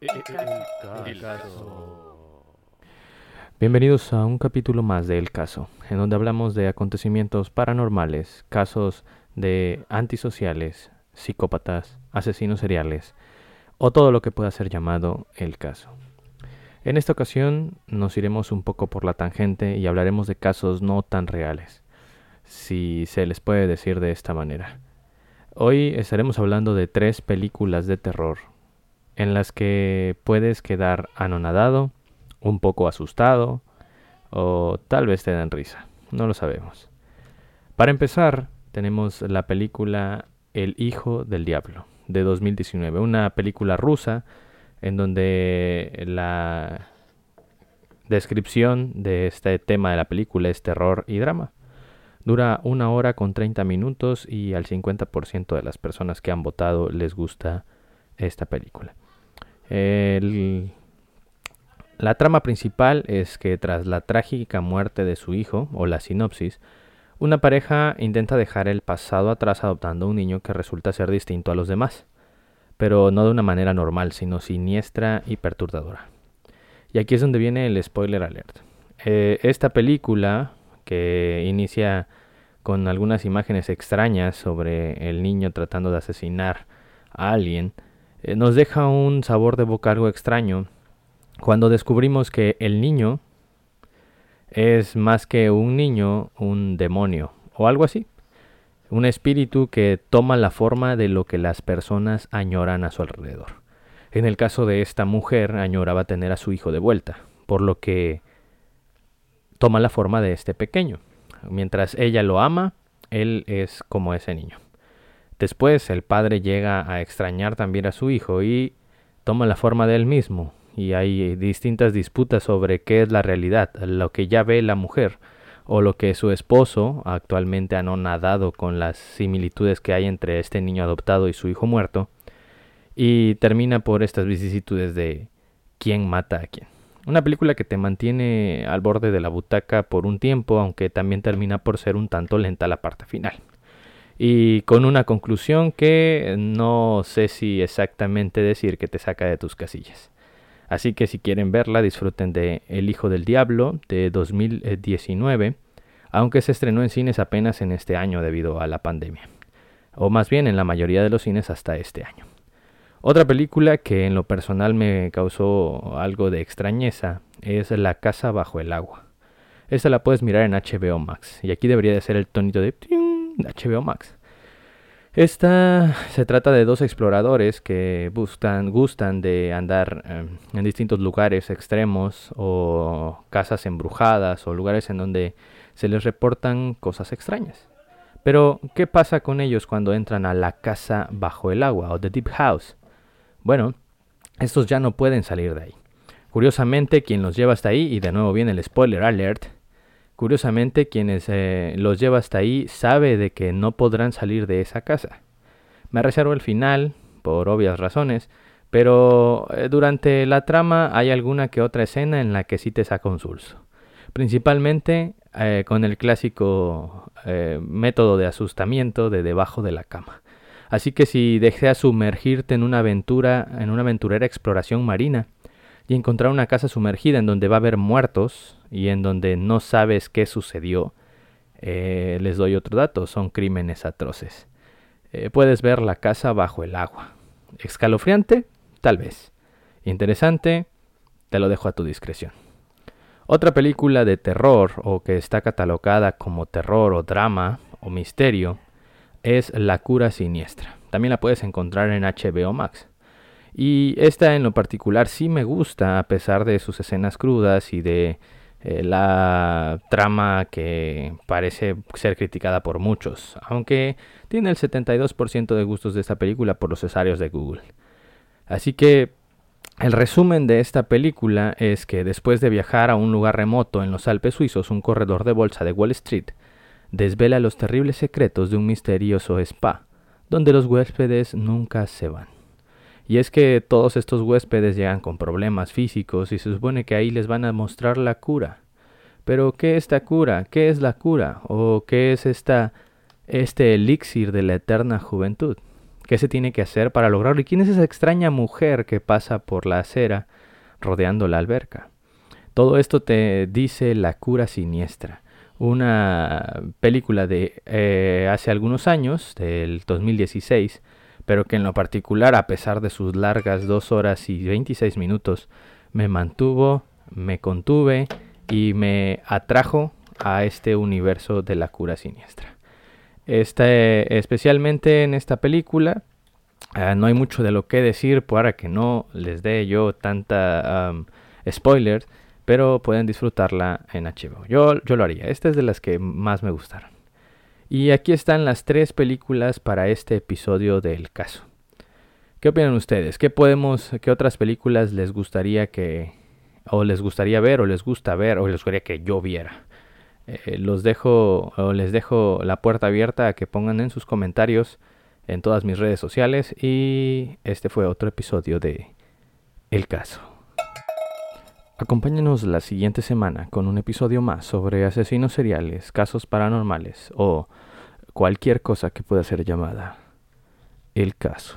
El caso. Bienvenidos a un capítulo más de El caso, en donde hablamos de acontecimientos paranormales, casos de antisociales, psicópatas, asesinos seriales o todo lo que pueda ser llamado el caso. En esta ocasión nos iremos un poco por la tangente y hablaremos de casos no tan reales, si se les puede decir de esta manera. Hoy estaremos hablando de tres películas de terror en las que puedes quedar anonadado, un poco asustado o tal vez te den risa, no lo sabemos. Para empezar, tenemos la película El Hijo del Diablo de 2019, una película rusa en donde la descripción de este tema de la película es terror y drama. Dura una hora con 30 minutos y al 50% de las personas que han votado les gusta esta película. La trama principal es que tras la trágica muerte de su hijo, o la sinopsis, una pareja intenta dejar el pasado atrás adoptando un niño que resulta ser distinto a los demás pero no de una manera normal, sino siniestra y perturbadora. Y aquí es donde viene el spoiler alert. Eh, esta película, que inicia con algunas imágenes extrañas sobre el niño tratando de asesinar a alguien, eh, nos deja un sabor de boca algo extraño cuando descubrimos que el niño es más que un niño, un demonio o algo así un espíritu que toma la forma de lo que las personas añoran a su alrededor. En el caso de esta mujer, añoraba tener a su hijo de vuelta, por lo que toma la forma de este pequeño. Mientras ella lo ama, él es como ese niño. Después el padre llega a extrañar también a su hijo y toma la forma de él mismo, y hay distintas disputas sobre qué es la realidad, lo que ya ve la mujer o lo que su esposo actualmente ha nadado con las similitudes que hay entre este niño adoptado y su hijo muerto, y termina por estas vicisitudes de quién mata a quién. Una película que te mantiene al borde de la butaca por un tiempo, aunque también termina por ser un tanto lenta la parte final. Y con una conclusión que no sé si exactamente decir que te saca de tus casillas. Así que si quieren verla, disfruten de El Hijo del Diablo de 2019, aunque se estrenó en cines apenas en este año debido a la pandemia, o más bien en la mayoría de los cines hasta este año. Otra película que en lo personal me causó algo de extrañeza es La Casa Bajo el Agua. Esta la puedes mirar en HBO Max, y aquí debería de ser el tonito de HBO Max. Esta se trata de dos exploradores que gustan, gustan de andar em, en distintos lugares extremos o casas embrujadas o lugares en donde se les reportan cosas extrañas. Pero, ¿qué pasa con ellos cuando entran a la casa bajo el agua o the deep house? Bueno, estos ya no pueden salir de ahí. Curiosamente, quien los lleva hasta ahí, y de nuevo viene el spoiler alert, Curiosamente, quienes eh, los lleva hasta ahí sabe de que no podrán salir de esa casa. Me reservo el final, por obvias razones, pero eh, durante la trama hay alguna que otra escena en la que sí te saca un sulso. Principalmente eh, con el clásico método de asustamiento de debajo de la cama. Así que si deseas sumergirte en una aventura, en una aventurera exploración marina, y encontrar una casa sumergida en donde va a haber muertos y en donde no sabes qué sucedió, eh, les doy otro dato, son crímenes atroces. Eh, puedes ver la casa bajo el agua. Escalofriante, tal vez. Interesante, te lo dejo a tu discreción. Otra película de terror o que está catalogada como terror o drama o misterio es La cura siniestra. También la puedes encontrar en HBO Max. Y esta en lo particular sí me gusta a pesar de sus escenas crudas y de eh, la trama que parece ser criticada por muchos, aunque tiene el 72% de gustos de esta película por los cesarios de Google. Así que el resumen de esta película es que después de viajar a un lugar remoto en los Alpes suizos, un corredor de bolsa de Wall Street desvela los terribles secretos de un misterioso spa, donde los huéspedes nunca se van. Y es que todos estos huéspedes llegan con problemas físicos y se supone que ahí les van a mostrar la cura. Pero ¿qué es esta cura? ¿Qué es la cura? ¿O qué es esta este elixir de la eterna juventud? ¿Qué se tiene que hacer para lograrlo? ¿Y quién es esa extraña mujer que pasa por la acera rodeando la alberca? Todo esto te dice La cura siniestra, una película de eh, hace algunos años, del 2016, pero que en lo particular, a pesar de sus largas 2 horas y 26 minutos, me mantuvo, me contuve y me atrajo a este universo de la cura siniestra. Este, especialmente en esta película, ah, no hay mucho de lo que decir para que no les dé yo tanta spoiler, pero pueden disfrutarla en HBO. Yo, yo lo haría. Esta es de las que más me gustaron. Y aquí están las tres películas para este episodio del caso. ¿Qué opinan ustedes? ¿Qué podemos, qué otras películas les gustaría que, o les gustaría ver, o les gusta ver, o les gustaría que yo viera? Eh, los dejo, o les dejo la puerta abierta a que pongan en sus comentarios en todas mis redes sociales. Y este fue otro episodio de El caso. Acompáñenos la siguiente semana con un episodio más sobre asesinos seriales, casos paranormales o cualquier cosa que pueda ser llamada el caso.